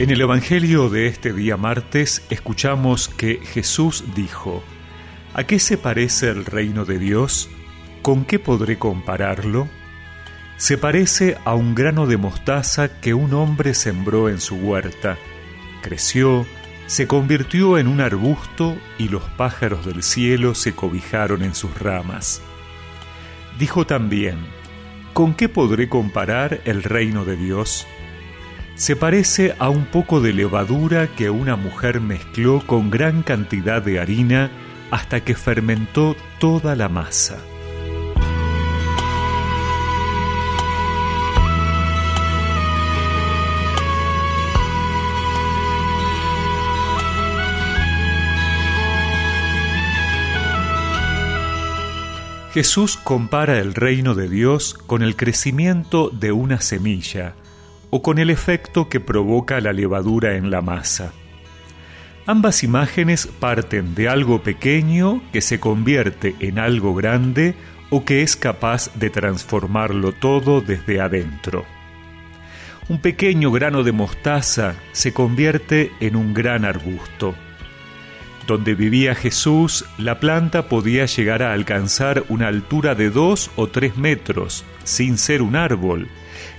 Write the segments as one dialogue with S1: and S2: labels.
S1: En el Evangelio de este día martes escuchamos que Jesús dijo, ¿A qué se parece el reino de Dios? ¿Con qué podré compararlo? Se parece a un grano de mostaza que un hombre sembró en su huerta. Creció, se convirtió en un arbusto y los pájaros del cielo se cobijaron en sus ramas. Dijo también, ¿con qué podré comparar el reino de Dios? Se parece a un poco de levadura que una mujer mezcló con gran cantidad de harina hasta que fermentó toda la masa. Jesús compara el reino de Dios con el crecimiento de una semilla, o con el efecto que provoca la levadura en la masa. Ambas imágenes parten de algo pequeño que se convierte en algo grande o que es capaz de transformarlo todo desde adentro. Un pequeño grano de mostaza se convierte en un gran arbusto. Donde vivía Jesús, la planta podía llegar a alcanzar una altura de dos o tres metros, sin ser un árbol,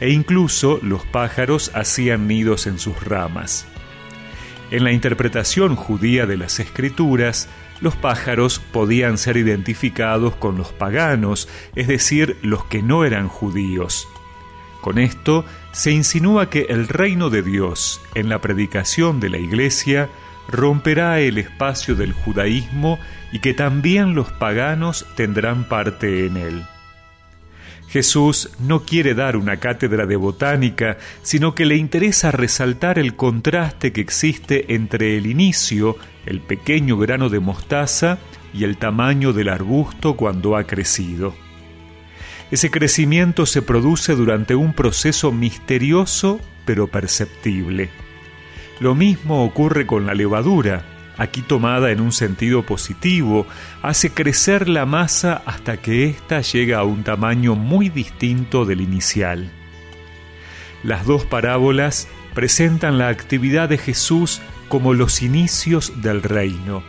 S1: e incluso los pájaros hacían nidos en sus ramas. En la interpretación judía de las escrituras, los pájaros podían ser identificados con los paganos, es decir, los que no eran judíos. Con esto se insinúa que el reino de Dios, en la predicación de la Iglesia, romperá el espacio del judaísmo y que también los paganos tendrán parte en él. Jesús no quiere dar una cátedra de botánica, sino que le interesa resaltar el contraste que existe entre el inicio, el pequeño grano de mostaza, y el tamaño del arbusto cuando ha crecido. Ese crecimiento se produce durante un proceso misterioso pero perceptible. Lo mismo ocurre con la levadura aquí tomada en un sentido positivo, hace crecer la masa hasta que ésta llega a un tamaño muy distinto del inicial. Las dos parábolas presentan la actividad de Jesús como los inicios del reino.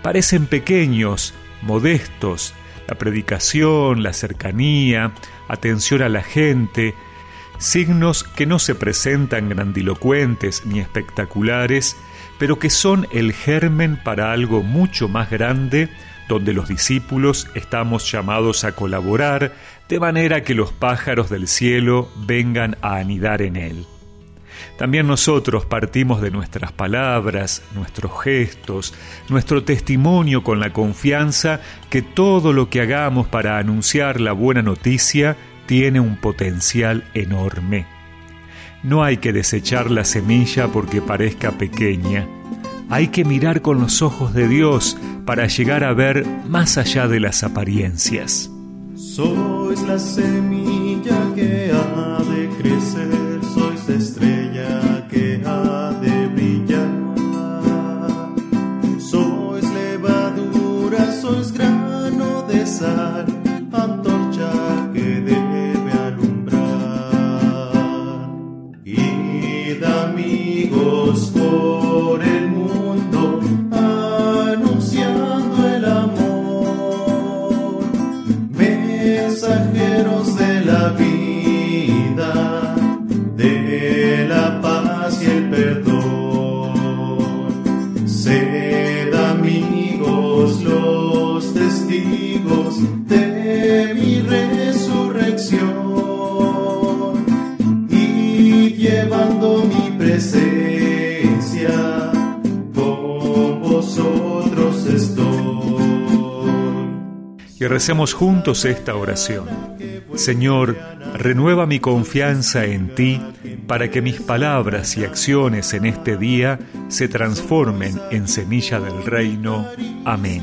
S1: Parecen pequeños, modestos, la predicación, la cercanía, atención a la gente, signos que no se presentan grandilocuentes ni espectaculares, pero que son el germen para algo mucho más grande donde los discípulos estamos llamados a colaborar de manera que los pájaros del cielo vengan a anidar en él. También nosotros partimos de nuestras palabras, nuestros gestos, nuestro testimonio con la confianza que todo lo que hagamos para anunciar la buena noticia tiene un potencial enorme. No hay que desechar la semilla porque parezca pequeña. Hay que mirar con los ojos de Dios para llegar a ver más allá de las apariencias.
S2: Sois la semilla que ha de crecer, sois estrella que ha de brillar. Sois levadura, sois grano de sal de mi resurrección y llevando mi presencia vosotros.
S1: Y recemos juntos esta oración. Señor, renueva mi confianza en ti para que mis palabras y acciones en este día se transformen en semilla del reino. Amén